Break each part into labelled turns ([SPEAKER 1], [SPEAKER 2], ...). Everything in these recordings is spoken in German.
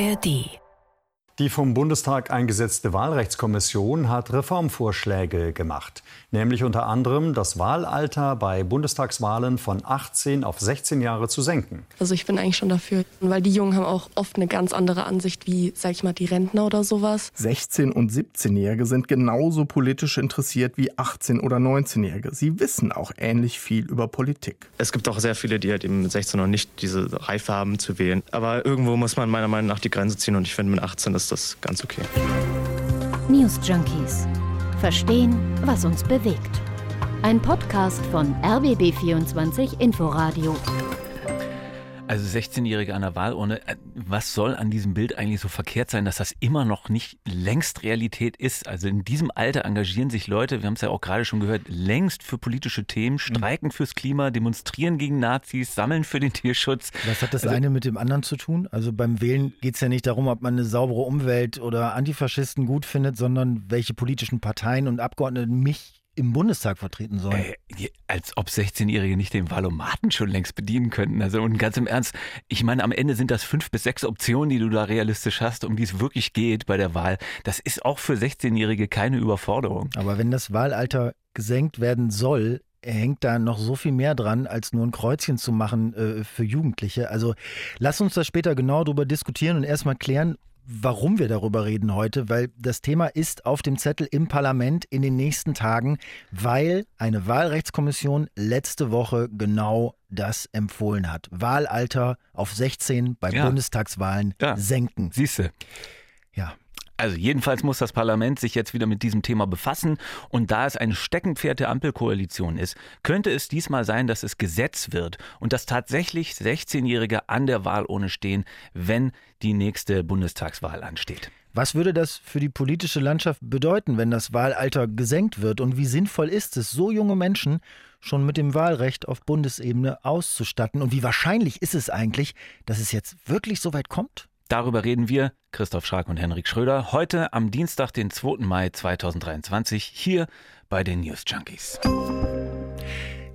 [SPEAKER 1] ARD
[SPEAKER 2] die vom Bundestag eingesetzte Wahlrechtskommission hat Reformvorschläge gemacht, nämlich unter anderem das Wahlalter bei Bundestagswahlen von 18 auf 16 Jahre zu senken.
[SPEAKER 3] Also ich bin eigentlich schon dafür, weil die Jungen haben auch oft eine ganz andere Ansicht wie, sag ich mal, die Rentner oder sowas.
[SPEAKER 4] 16 und 17-Jährige sind genauso politisch interessiert wie 18 oder 19-Jährige. Sie wissen auch ähnlich viel über Politik.
[SPEAKER 5] Es gibt auch sehr viele, die halt eben mit 16 noch nicht diese Reife haben zu wählen. Aber irgendwo muss man meiner Meinung nach die Grenze ziehen und ich finde mit 18 ist ist das ganz okay.
[SPEAKER 1] News Junkies. Verstehen, was uns bewegt. Ein Podcast von RBB24 Inforadio.
[SPEAKER 6] Also 16-Jährige an der Wahlurne, äh, was soll an diesem Bild eigentlich so verkehrt sein, dass das immer noch nicht längst Realität ist? Also in diesem Alter engagieren sich Leute, wir haben es ja auch gerade schon gehört, längst für politische Themen, mhm. streiken fürs Klima, demonstrieren gegen Nazis, sammeln für den Tierschutz.
[SPEAKER 7] Was hat das
[SPEAKER 6] also,
[SPEAKER 7] eine mit dem anderen zu tun? Also beim Wählen geht es ja nicht darum, ob man eine saubere Umwelt oder Antifaschisten gut findet, sondern welche politischen Parteien und Abgeordneten mich im Bundestag vertreten sollen.
[SPEAKER 6] Äh, als ob 16-Jährige nicht den Valomaten schon längst bedienen könnten. Also und ganz im Ernst, ich meine, am Ende sind das fünf bis sechs Optionen, die du da realistisch hast, um die es wirklich geht bei der Wahl. Das ist auch für 16-Jährige keine Überforderung.
[SPEAKER 7] Aber wenn das Wahlalter gesenkt werden soll, hängt da noch so viel mehr dran, als nur ein Kreuzchen zu machen äh, für Jugendliche. Also lass uns da später genau darüber diskutieren und erstmal klären, warum wir darüber reden heute, weil das Thema ist auf dem Zettel im Parlament in den nächsten Tagen, weil eine Wahlrechtskommission letzte Woche genau das empfohlen hat. Wahlalter auf 16 bei ja. Bundestagswahlen ja. senken.
[SPEAKER 6] Siehste.
[SPEAKER 7] Ja,
[SPEAKER 6] also jedenfalls muss das Parlament sich jetzt wieder mit diesem Thema befassen. Und da es ein Steckenpferd der Ampelkoalition ist, könnte es diesmal sein, dass es Gesetz wird und dass tatsächlich 16-Jährige an der Wahlurne stehen, wenn die nächste Bundestagswahl ansteht.
[SPEAKER 7] Was würde das für die politische Landschaft bedeuten, wenn das Wahlalter gesenkt wird? Und wie sinnvoll ist es, so junge Menschen schon mit dem Wahlrecht auf Bundesebene auszustatten? Und wie wahrscheinlich ist es eigentlich, dass es jetzt wirklich so weit kommt?
[SPEAKER 6] Darüber reden wir, Christoph Schrag und Henrik Schröder, heute am Dienstag, den 2. Mai 2023, hier bei den News Junkies.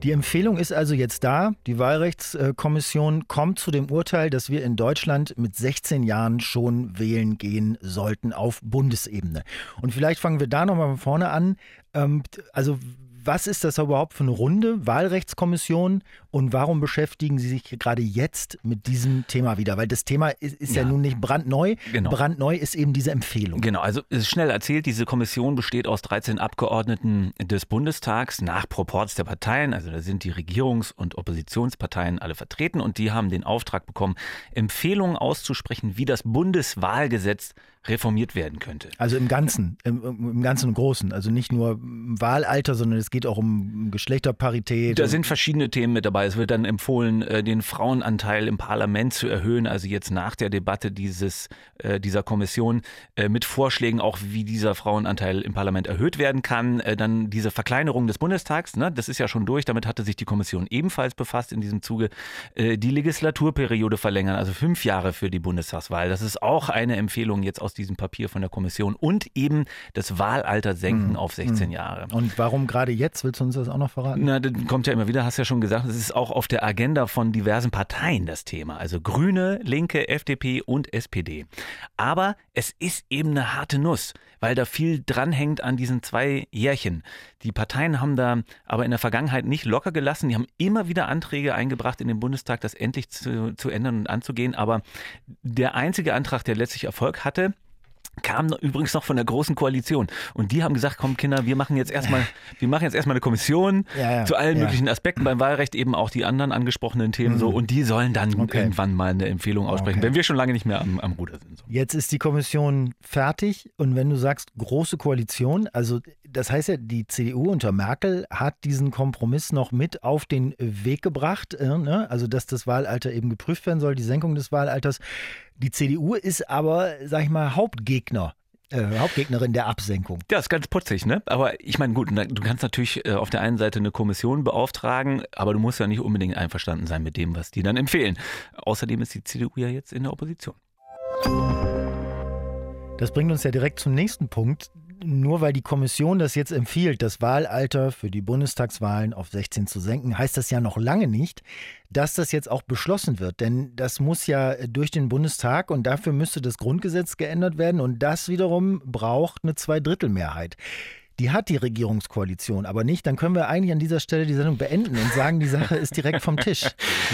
[SPEAKER 7] Die Empfehlung ist also jetzt da. Die Wahlrechtskommission kommt zu dem Urteil, dass wir in Deutschland mit 16 Jahren schon wählen gehen sollten auf Bundesebene. Und vielleicht fangen wir da nochmal von vorne an. Ähm, also was ist das überhaupt für eine Runde, Wahlrechtskommission und warum beschäftigen Sie sich gerade jetzt mit diesem Thema wieder? Weil das Thema ist, ist ja. ja. nun nicht brandneu. Genau. Brandneu ist eben diese Empfehlung.
[SPEAKER 6] Genau, also es ist schnell erzählt, diese Kommission besteht aus 13 Abgeordneten des Bundestags nach Proports der Parteien. Also da sind die Regierungs- und Oppositionsparteien alle vertreten und die haben den Auftrag bekommen, Empfehlungen auszusprechen, wie das Bundeswahlgesetz reformiert werden könnte.
[SPEAKER 7] Also im Ganzen, im, im Ganzen und Großen. Also nicht nur Wahlalter, sondern es geht auch um Geschlechterparität.
[SPEAKER 6] Da sind verschiedene Themen mit dabei. Es wird dann empfohlen, äh, den Frauenanteil im Parlament zu erhöhen. Also jetzt nach der Debatte dieses, äh, dieser Kommission äh, mit Vorschlägen auch, wie dieser Frauenanteil im Parlament erhöht werden kann. Dann diese Verkleinerung des Bundestags, ne, das ist ja schon durch. Damit hatte sich die Kommission ebenfalls befasst in diesem Zuge. Die Legislaturperiode verlängern, also fünf Jahre für die Bundestagswahl. Das ist auch eine Empfehlung jetzt aus diesem Papier von der Kommission. Und eben das Wahlalter senken mhm. auf 16 mhm. Jahre.
[SPEAKER 7] Und warum gerade jetzt? Willst du uns das auch noch verraten?
[SPEAKER 6] Na, das kommt ja immer wieder, hast ja schon gesagt, es ist auch auf der Agenda von diversen Parteien das Thema. Also Grüne, Linke, FDP und SPD. Aber es ist eben eine harte Nuss, weil da viel dranhängt an diesen zwei Jährchen. Die Parteien haben da aber in der Vergangenheit nicht locker gelassen. Die haben immer wieder Anträge eingebracht in den Bundestag, das endlich zu, zu ändern und anzugehen. Aber der einzige Antrag, der letztlich Erfolg hatte, kam übrigens noch von der großen Koalition und die haben gesagt, komm Kinder, wir machen jetzt erstmal, wir machen jetzt erstmal eine Kommission ja, ja, zu allen ja. möglichen Aspekten beim Wahlrecht, eben auch die anderen angesprochenen Themen mhm. so und die sollen dann okay. irgendwann mal eine Empfehlung aussprechen, okay. wenn wir schon lange nicht mehr am, am Ruder sind. So.
[SPEAKER 7] Jetzt ist die Kommission fertig und wenn du sagst große Koalition, also das heißt ja, die CDU unter Merkel hat diesen Kompromiss noch mit auf den Weg gebracht, äh, ne? also dass das Wahlalter eben geprüft werden soll, die Senkung des Wahlalters. Die CDU ist aber, sag ich mal, Hauptgegner äh, Hauptgegnerin der Absenkung.
[SPEAKER 6] Ja, ist ganz putzig, ne? Aber ich meine, gut, du kannst natürlich äh, auf der einen Seite eine Kommission beauftragen, aber du musst ja nicht unbedingt einverstanden sein mit dem, was die dann empfehlen. Außerdem ist die CDU ja jetzt in der Opposition.
[SPEAKER 7] Das bringt uns ja direkt zum nächsten Punkt nur weil die Kommission das jetzt empfiehlt, das Wahlalter für die Bundestagswahlen auf 16 zu senken, heißt das ja noch lange nicht, dass das jetzt auch beschlossen wird. Denn das muss ja durch den Bundestag und dafür müsste das Grundgesetz geändert werden und das wiederum braucht eine Zweidrittelmehrheit die hat die Regierungskoalition, aber nicht, dann können wir eigentlich an dieser Stelle die Sendung beenden und sagen, die Sache ist direkt vom Tisch.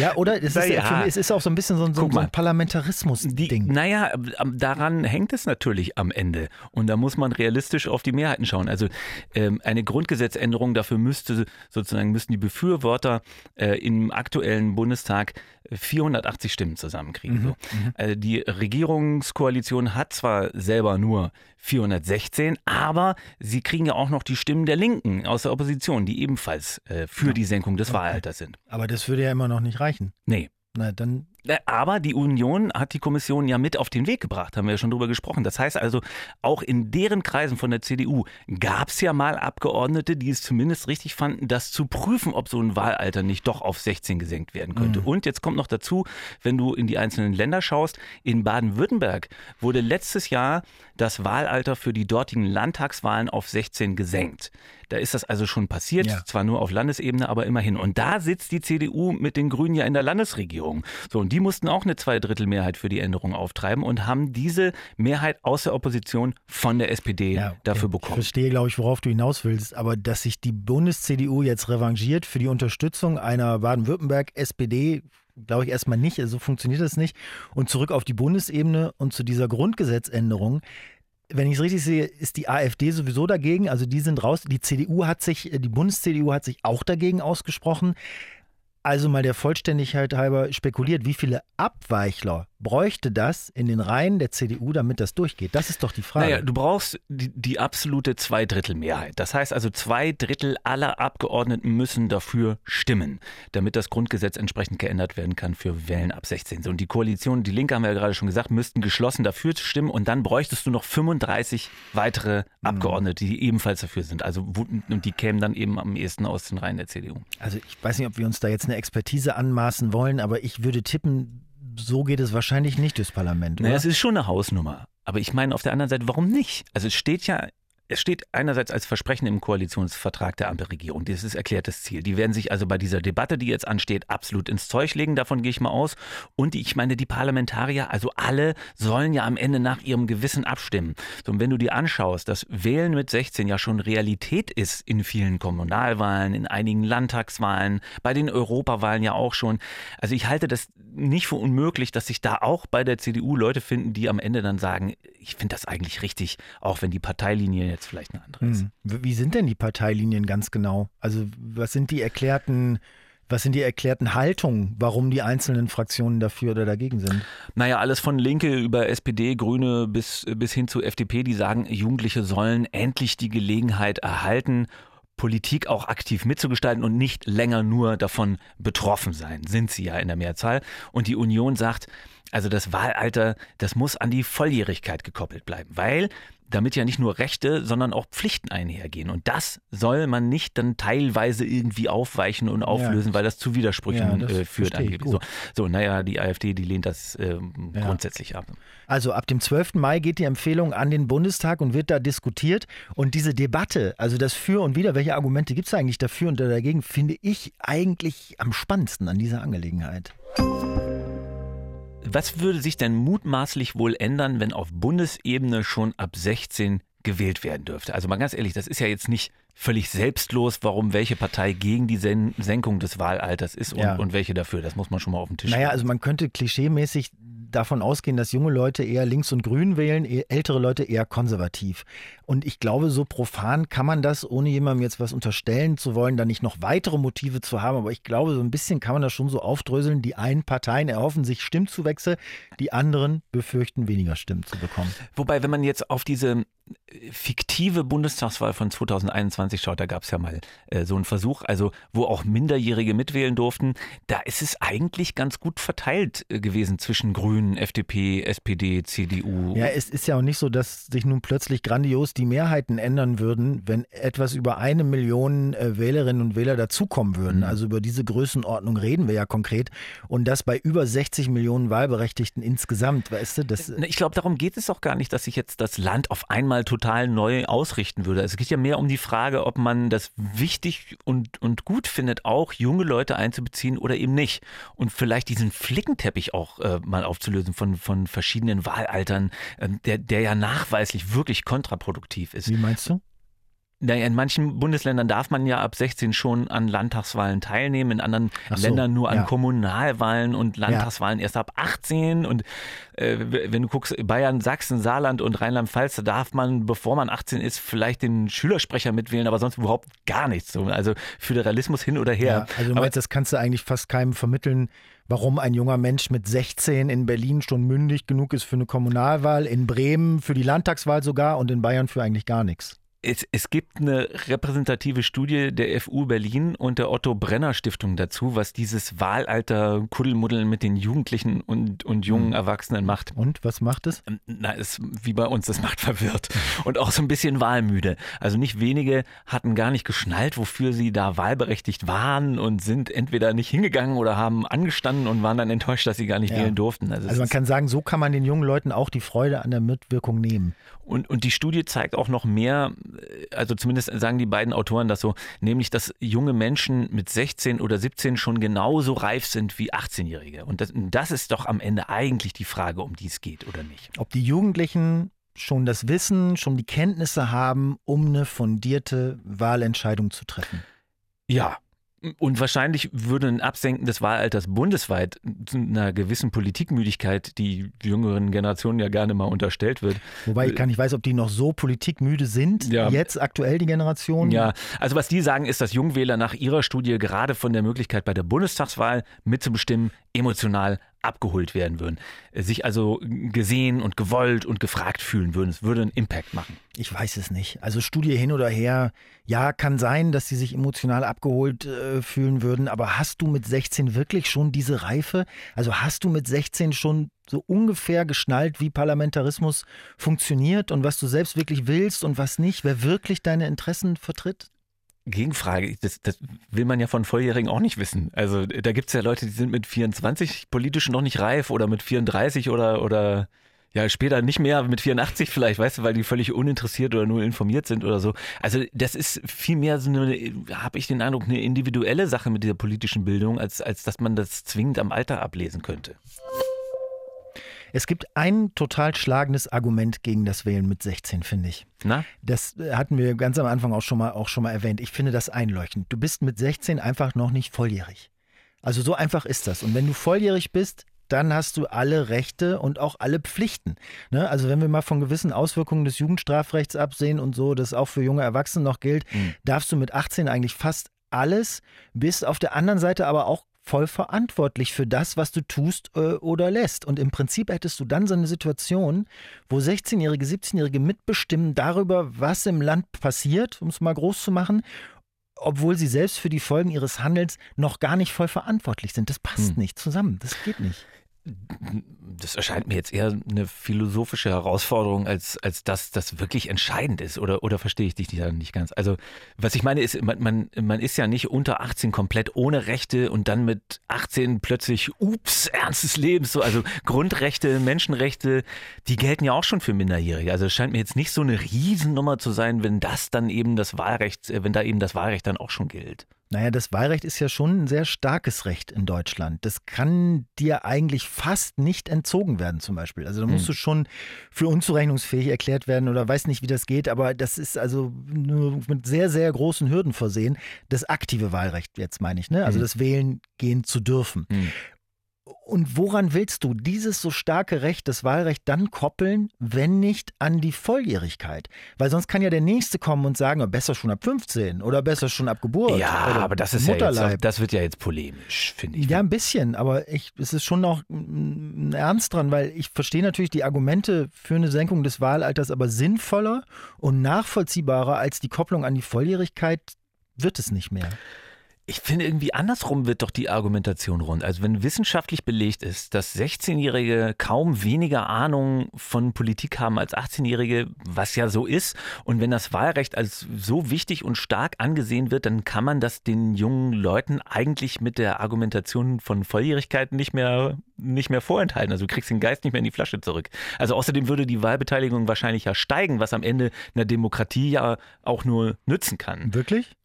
[SPEAKER 7] Ja, oder? Es ist, ja. es ist auch so ein bisschen so ein, so ein Parlamentarismus-Ding.
[SPEAKER 6] Naja, daran hängt es natürlich am Ende. Und da muss man realistisch auf die Mehrheiten schauen. Also ähm, eine Grundgesetzänderung, dafür müsste sozusagen müssten die Befürworter äh, im aktuellen Bundestag 480 Stimmen zusammenkriegen. Mhm. So. Mhm. Also die Regierungskoalition hat zwar selber nur 416, aber sie kriegen ja auch noch die Stimmen der Linken aus der Opposition, die ebenfalls äh, für ja. die Senkung des okay. Wahlalters sind.
[SPEAKER 7] Aber das würde ja immer noch nicht reichen.
[SPEAKER 6] Nee.
[SPEAKER 7] Na, dann
[SPEAKER 6] aber die Union hat die Kommission ja mit auf den Weg gebracht, haben wir ja schon drüber gesprochen. Das heißt also, auch in deren Kreisen von der CDU gab es ja mal Abgeordnete, die es zumindest richtig fanden, das zu prüfen, ob so ein Wahlalter nicht doch auf 16 gesenkt werden könnte. Mhm. Und jetzt kommt noch dazu, wenn du in die einzelnen Länder schaust, in Baden-Württemberg wurde letztes Jahr das Wahlalter für die dortigen Landtagswahlen auf 16 gesenkt. Da ist das also schon passiert, ja. zwar nur auf Landesebene, aber immerhin. Und da sitzt die CDU mit den Grünen ja in der Landesregierung. So, und die mussten auch eine Zweidrittelmehrheit für die Änderung auftreiben und haben diese Mehrheit aus der Opposition von der SPD ja, dafür bekommen.
[SPEAKER 7] Ich verstehe, glaube ich, worauf du hinaus willst, aber dass sich die Bundes-CDU jetzt revanchiert für die Unterstützung einer Baden-Württemberg-SPD, glaube ich erstmal nicht. Also so funktioniert das nicht. Und zurück auf die Bundesebene und zu dieser Grundgesetzänderung wenn ich es richtig sehe, ist die AfD sowieso dagegen. Also die sind raus. Die CDU hat sich, die Bundes-CDU hat sich auch dagegen ausgesprochen. Also mal der Vollständigkeit halber spekuliert, wie viele Abweichler bräuchte das in den Reihen der CDU, damit das durchgeht? Das ist doch die Frage.
[SPEAKER 6] Naja, du brauchst die, die absolute Zweidrittelmehrheit. Das heißt also, zwei Drittel aller Abgeordneten müssen dafür stimmen, damit das Grundgesetz entsprechend geändert werden kann für Wählen ab 16. Und die Koalition, die Linke haben wir ja gerade schon gesagt, müssten geschlossen dafür stimmen und dann bräuchtest du noch 35 weitere mhm. Abgeordnete, die ebenfalls dafür sind. Also und die kämen dann eben am ehesten aus den Reihen der CDU.
[SPEAKER 7] Also ich weiß nicht, ob wir uns da jetzt eine Expertise anmaßen wollen, aber ich würde tippen, so geht es wahrscheinlich nicht durchs Parlament.
[SPEAKER 6] Naja, es ist schon eine Hausnummer. Aber ich meine auf der anderen Seite, warum nicht? Also es steht ja es steht einerseits als Versprechen im Koalitionsvertrag der Ampelregierung. Das ist erklärtes Ziel. Die werden sich also bei dieser Debatte, die jetzt ansteht, absolut ins Zeug legen. Davon gehe ich mal aus. Und ich meine, die Parlamentarier, also alle, sollen ja am Ende nach ihrem Gewissen abstimmen. So, und wenn du dir anschaust, dass Wählen mit 16 ja schon Realität ist in vielen Kommunalwahlen, in einigen Landtagswahlen, bei den Europawahlen ja auch schon. Also ich halte das nicht für unmöglich, dass sich da auch bei der CDU Leute finden, die am Ende dann sagen, ich finde das eigentlich richtig, auch wenn die Parteilinie jetzt vielleicht eine andere ist. Hm.
[SPEAKER 7] Wie sind denn die Parteilinien ganz genau? Also was sind die erklärten was sind die erklärten Haltungen, warum die einzelnen Fraktionen dafür oder dagegen sind?
[SPEAKER 6] Naja, alles von Linke über SPD, Grüne bis, bis hin zu FDP, die sagen, Jugendliche sollen endlich die Gelegenheit erhalten, Politik auch aktiv mitzugestalten und nicht länger nur davon betroffen sein. Sind sie ja in der Mehrzahl. Und die Union sagt, also das Wahlalter, das muss an die Volljährigkeit gekoppelt bleiben, weil damit ja nicht nur Rechte, sondern auch Pflichten einhergehen. Und das soll man nicht dann teilweise irgendwie aufweichen und auflösen, ja. weil das zu Widersprüchen ja, das äh, führt. So, so, naja, die AfD, die lehnt das äh, ja. grundsätzlich ab.
[SPEAKER 7] Also ab dem 12. Mai geht die Empfehlung an den Bundestag und wird da diskutiert. Und diese Debatte, also das Für und Wider, welche Argumente gibt es eigentlich dafür und dagegen, finde ich eigentlich am spannendsten an dieser Angelegenheit.
[SPEAKER 6] Was würde sich denn mutmaßlich wohl ändern, wenn auf Bundesebene schon ab 16 gewählt werden dürfte? Also mal ganz ehrlich, das ist ja jetzt nicht völlig selbstlos, warum welche Partei gegen die Sen Senkung des Wahlalters ist und, ja. und welche dafür. Das muss man schon mal auf den Tisch
[SPEAKER 7] Naja, also man könnte klischeemäßig davon ausgehen, dass junge Leute eher links und grün wählen, e-, ältere Leute eher konservativ. Und ich glaube, so profan kann man das, ohne jemandem jetzt was unterstellen zu wollen, da nicht noch weitere Motive zu haben. Aber ich glaube, so ein bisschen kann man das schon so aufdröseln. Die einen Parteien erhoffen sich Stimmzuwächse, die anderen befürchten weniger Stimmen zu bekommen.
[SPEAKER 6] Wobei, wenn man jetzt auf diese fiktive Bundestagswahl von 2021 schaut, da gab es ja mal äh, so einen Versuch, also wo auch Minderjährige mitwählen durften, da ist es eigentlich ganz gut verteilt äh, gewesen zwischen Grünen Grünen, FDP, SPD, CDU.
[SPEAKER 7] Ja, es ist ja auch nicht so, dass sich nun plötzlich grandios die Mehrheiten ändern würden, wenn etwas über eine Million äh, Wählerinnen und Wähler dazukommen würden. Mhm. Also über diese Größenordnung reden wir ja konkret. Und das bei über 60 Millionen Wahlberechtigten insgesamt, weißt du? Das
[SPEAKER 6] ich glaube, darum geht es auch gar nicht, dass sich jetzt das Land auf einmal total neu ausrichten würde. Es geht ja mehr um die Frage, ob man das wichtig und, und gut findet, auch junge Leute einzubeziehen oder eben nicht. Und vielleicht diesen Flickenteppich auch äh, mal aufzulösen von, von verschiedenen Wahlaltern, äh, der, der ja nachweislich wirklich kontraproduktiv ist.
[SPEAKER 7] Wie meinst du?
[SPEAKER 6] Naja, in manchen Bundesländern darf man ja ab 16 schon an Landtagswahlen teilnehmen, in anderen so, Ländern nur an ja. Kommunalwahlen und Landtagswahlen ja. erst ab 18. Und äh, wenn du guckst, Bayern, Sachsen, Saarland und Rheinland-Pfalz, da darf man, bevor man 18 ist, vielleicht den Schülersprecher mitwählen, aber sonst überhaupt gar nichts. Also Föderalismus hin oder her. Ja,
[SPEAKER 7] also du meinst, das kannst du eigentlich fast keinem vermitteln, warum ein junger Mensch mit 16 in Berlin schon mündig genug ist für eine Kommunalwahl, in Bremen für die Landtagswahl sogar und in Bayern für eigentlich gar nichts
[SPEAKER 6] es, es gibt eine repräsentative Studie der FU Berlin und der Otto Brenner Stiftung dazu, was dieses Wahlalter Kuddelmuddeln mit den Jugendlichen und, und jungen hm. Erwachsenen macht.
[SPEAKER 7] Und was macht es?
[SPEAKER 6] Ähm, na, es, wie bei uns, das macht verwirrt und auch so ein bisschen wahlmüde. Also nicht wenige hatten gar nicht geschnallt, wofür sie da wahlberechtigt waren und sind entweder nicht hingegangen oder haben angestanden und waren dann enttäuscht, dass sie gar nicht ja. wählen durften.
[SPEAKER 7] Also, also man kann sagen, so kann man den jungen Leuten auch die Freude an der Mitwirkung nehmen.
[SPEAKER 6] Und, und die Studie zeigt auch noch mehr, also zumindest sagen die beiden Autoren das so, nämlich, dass junge Menschen mit 16 oder 17 schon genauso reif sind wie 18-Jährige. Und das, das ist doch am Ende eigentlich die Frage, um die es geht, oder nicht?
[SPEAKER 7] Ob die Jugendlichen schon das Wissen, schon die Kenntnisse haben, um eine fundierte Wahlentscheidung zu treffen.
[SPEAKER 6] Ja, und wahrscheinlich würde ein Absenken des Wahlalters bundesweit zu einer gewissen Politikmüdigkeit, die jüngeren Generationen ja gerne mal unterstellt wird.
[SPEAKER 7] Wobei ich gar nicht weiß, ob die noch so politikmüde sind, ja. jetzt aktuell die Generation.
[SPEAKER 6] Ja, also was die sagen, ist, dass Jungwähler nach ihrer Studie gerade von der Möglichkeit bei der Bundestagswahl mitzubestimmen emotional abgeholt werden würden. Sich also gesehen und gewollt und gefragt fühlen würden. Es würde einen Impact machen.
[SPEAKER 7] Ich weiß es nicht. Also Studie hin oder her, ja, kann sein, dass sie sich emotional abgeholt äh, fühlen würden, aber hast du mit 16 wirklich schon diese Reife? Also hast du mit 16 schon so ungefähr geschnallt, wie Parlamentarismus funktioniert und was du selbst wirklich willst und was nicht, wer wirklich deine Interessen vertritt?
[SPEAKER 6] Gegenfrage, das, das will man ja von Volljährigen auch nicht wissen. Also da gibt es ja Leute, die sind mit 24 politisch noch nicht reif oder mit 34 oder, oder ja, später nicht mehr mit 84 vielleicht, weißt du, weil die völlig uninteressiert oder nur informiert sind oder so. Also das ist viel mehr so eine, habe ich den Eindruck, eine individuelle Sache mit dieser politischen Bildung, als, als dass man das zwingend am Alter ablesen könnte.
[SPEAKER 7] Es gibt ein total schlagendes Argument gegen das Wählen mit 16, finde ich.
[SPEAKER 6] Na?
[SPEAKER 7] Das hatten wir ganz am Anfang auch schon mal, auch schon mal erwähnt. Ich finde das einleuchtend. Du bist mit 16 einfach noch nicht volljährig. Also so einfach ist das. Und wenn du volljährig bist, dann hast du alle Rechte und auch alle Pflichten. Ne? Also wenn wir mal von gewissen Auswirkungen des Jugendstrafrechts absehen und so, das auch für junge Erwachsene noch gilt, mhm. darfst du mit 18 eigentlich fast alles, bist auf der anderen Seite aber auch voll verantwortlich für das, was du tust äh, oder lässt. Und im Prinzip hättest du dann so eine Situation, wo 16-Jährige, 17-Jährige mitbestimmen darüber, was im Land passiert, um es mal groß zu machen, obwohl sie selbst für die Folgen ihres Handels noch gar nicht voll verantwortlich sind. Das passt hm. nicht zusammen. Das geht nicht
[SPEAKER 6] das erscheint mir jetzt eher eine philosophische Herausforderung, als, als dass das wirklich entscheidend ist. Oder, oder verstehe ich dich nicht ganz? Also, was ich meine ist, man, man, man ist ja nicht unter 18 komplett ohne Rechte und dann mit 18 plötzlich, ups, ernstes Lebens. So, also Grundrechte, Menschenrechte, die gelten ja auch schon für Minderjährige. Also es scheint mir jetzt nicht so eine Riesennummer zu sein, wenn das dann eben das Wahlrecht, wenn da eben das Wahlrecht dann auch schon gilt.
[SPEAKER 7] Naja, das Wahlrecht ist ja schon ein sehr starkes Recht in Deutschland. Das kann dir eigentlich fast nicht entzogen werden, zum Beispiel. Also da musst hm. du schon für unzurechnungsfähig erklärt werden oder weiß nicht, wie das geht, aber das ist also nur mit sehr, sehr großen Hürden versehen. Das aktive Wahlrecht, jetzt meine ich, ne? Also hm. das Wählen gehen zu dürfen. Hm. Und woran willst du dieses so starke Recht, das Wahlrecht, dann koppeln, wenn nicht an die Volljährigkeit? Weil sonst kann ja der Nächste kommen und sagen, besser schon ab 15 oder besser schon ab Geburt.
[SPEAKER 6] Ja, aber das ist Mutterleib. ja jetzt, das wird ja jetzt polemisch, finde ich.
[SPEAKER 7] Ja, ein bisschen, aber ich, es ist schon noch ein Ernst dran, weil ich verstehe natürlich die Argumente für eine Senkung des Wahlalters, aber sinnvoller und nachvollziehbarer als die Kopplung an die Volljährigkeit wird es nicht mehr.
[SPEAKER 6] Ich finde irgendwie andersrum wird doch die Argumentation rund. Also wenn wissenschaftlich belegt ist, dass 16-Jährige kaum weniger Ahnung von Politik haben als 18-Jährige, was ja so ist, und wenn das Wahlrecht als so wichtig und stark angesehen wird, dann kann man das den jungen Leuten eigentlich mit der Argumentation von Volljährigkeit nicht mehr, nicht mehr vorenthalten. Also du kriegst den Geist nicht mehr in die Flasche zurück. Also außerdem würde die Wahlbeteiligung wahrscheinlich ja steigen, was am Ende einer Demokratie ja auch nur nützen kann.
[SPEAKER 7] Wirklich?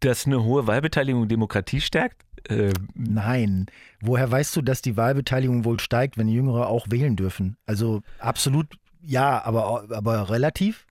[SPEAKER 6] Dass eine hohe Wahlbeteiligung Demokratie stärkt?
[SPEAKER 7] Äh, Nein. Woher weißt du, dass die Wahlbeteiligung wohl steigt, wenn Jüngere auch wählen dürfen? Also absolut ja, aber, aber relativ?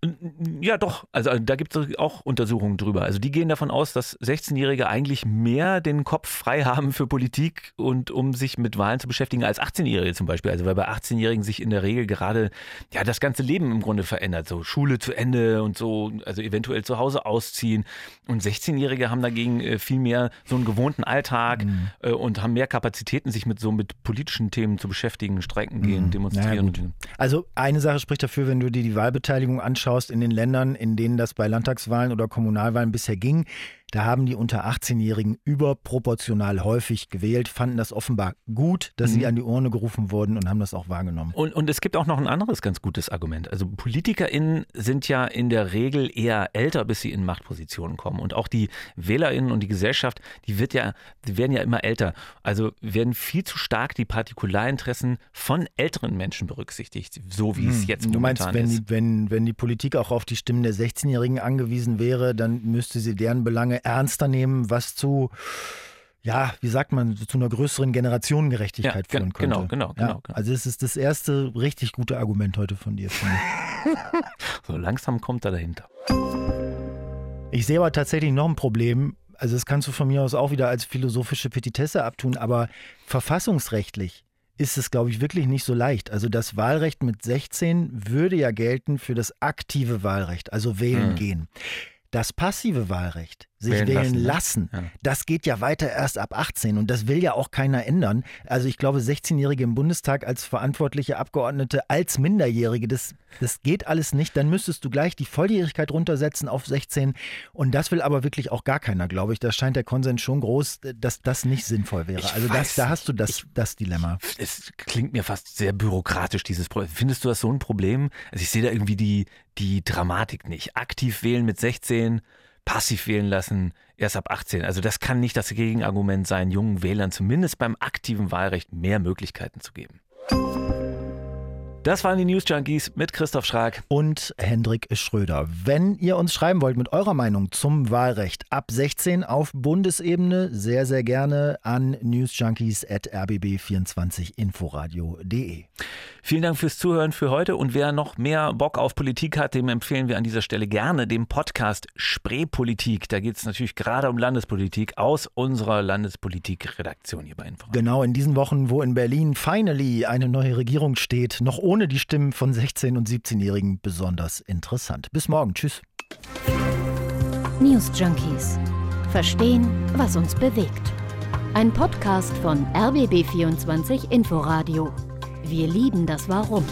[SPEAKER 6] Ja, doch. Also äh, da gibt es auch Untersuchungen drüber. Also die gehen davon aus, dass 16-Jährige eigentlich mehr den Kopf frei haben für Politik und um sich mit Wahlen zu beschäftigen als 18-Jährige zum Beispiel. Also weil bei 18-Jährigen sich in der Regel gerade ja das ganze Leben im Grunde verändert. So Schule zu Ende und so, also eventuell zu Hause ausziehen. Und 16-Jährige haben dagegen äh, viel mehr so einen gewohnten Alltag mhm. Äh, und haben mehr Kapazitäten, sich mit so mit politischen Themen zu beschäftigen, streiken gehen, mhm. demonstrieren.
[SPEAKER 7] Ja, also eine Sache spricht dafür, wenn du dir die Wahlbeteiligung anschaust in den Ländern, in denen das bei Landtagswahlen oder Kommunalwahlen bisher ging. Da haben die unter 18-Jährigen überproportional häufig gewählt, fanden das offenbar gut, dass mhm. sie an die Urne gerufen wurden und haben das auch wahrgenommen.
[SPEAKER 6] Und, und es gibt auch noch ein anderes ganz gutes Argument. Also PolitikerInnen sind ja in der Regel eher älter, bis sie in Machtpositionen kommen. Und auch die WählerInnen und die Gesellschaft, die wird ja, die werden ja immer älter. Also werden viel zu stark die Partikularinteressen von älteren Menschen berücksichtigt, so wie hm. es jetzt momentan
[SPEAKER 7] du meinst,
[SPEAKER 6] ist.
[SPEAKER 7] Wenn, wenn, wenn die Politik auch auf die Stimmen der 16-Jährigen angewiesen wäre, dann müsste sie deren Belange Dinge ernster nehmen, was zu ja, wie sagt man, zu einer größeren Generationengerechtigkeit ja, führen könnte.
[SPEAKER 6] Genau, genau, ja, genau,
[SPEAKER 7] genau. Also es ist das erste richtig gute Argument heute von dir,
[SPEAKER 6] so langsam kommt er dahinter.
[SPEAKER 7] Ich sehe aber tatsächlich noch ein Problem. Also das kannst du von mir aus auch wieder als philosophische Petitesse abtun, aber verfassungsrechtlich ist es, glaube ich, wirklich nicht so leicht. Also das Wahlrecht mit 16 würde ja gelten für das aktive Wahlrecht, also wählen hm. gehen. Das passive Wahlrecht sich wählen, wählen lassen, lassen. Ja. Das geht ja weiter erst ab 18 und das will ja auch keiner ändern. Also ich glaube, 16-Jährige im Bundestag als verantwortliche Abgeordnete, als Minderjährige, das, das geht alles nicht. Dann müsstest du gleich die Volljährigkeit runtersetzen auf 16 und das will aber wirklich auch gar keiner, glaube ich. Da scheint der Konsens schon groß, dass das nicht sinnvoll wäre. also das, da hast du das, ich, das Dilemma.
[SPEAKER 6] Es klingt mir fast sehr bürokratisch, dieses Problem. Findest du das so ein Problem? Also ich sehe da irgendwie die, die Dramatik nicht. Aktiv wählen mit 16 passiv wählen lassen, erst ab 18. Also das kann nicht das Gegenargument sein, jungen Wählern zumindest beim aktiven Wahlrecht mehr Möglichkeiten zu geben. Das waren die News Junkies mit Christoph Schrag
[SPEAKER 7] und Hendrik Schröder. Wenn ihr uns schreiben wollt mit eurer Meinung zum Wahlrecht ab 16 auf Bundesebene, sehr, sehr gerne an newsjunkies.rbb24inforadio.de.
[SPEAKER 6] Vielen Dank fürs Zuhören für heute und wer noch mehr Bock auf Politik hat, dem empfehlen wir an dieser Stelle gerne den Podcast Spreepolitik. Da geht es natürlich gerade um Landespolitik aus unserer Landespolitik-Redaktion hier bei Inforadio.
[SPEAKER 7] Genau, in diesen Wochen, wo in Berlin finally eine neue Regierung steht, noch ohne ohne die Stimmen von 16- und 17-Jährigen besonders interessant. Bis morgen. Tschüss.
[SPEAKER 1] News Junkies. Verstehen, was uns bewegt. Ein Podcast von RBB24 Inforadio. Wir lieben das Warum.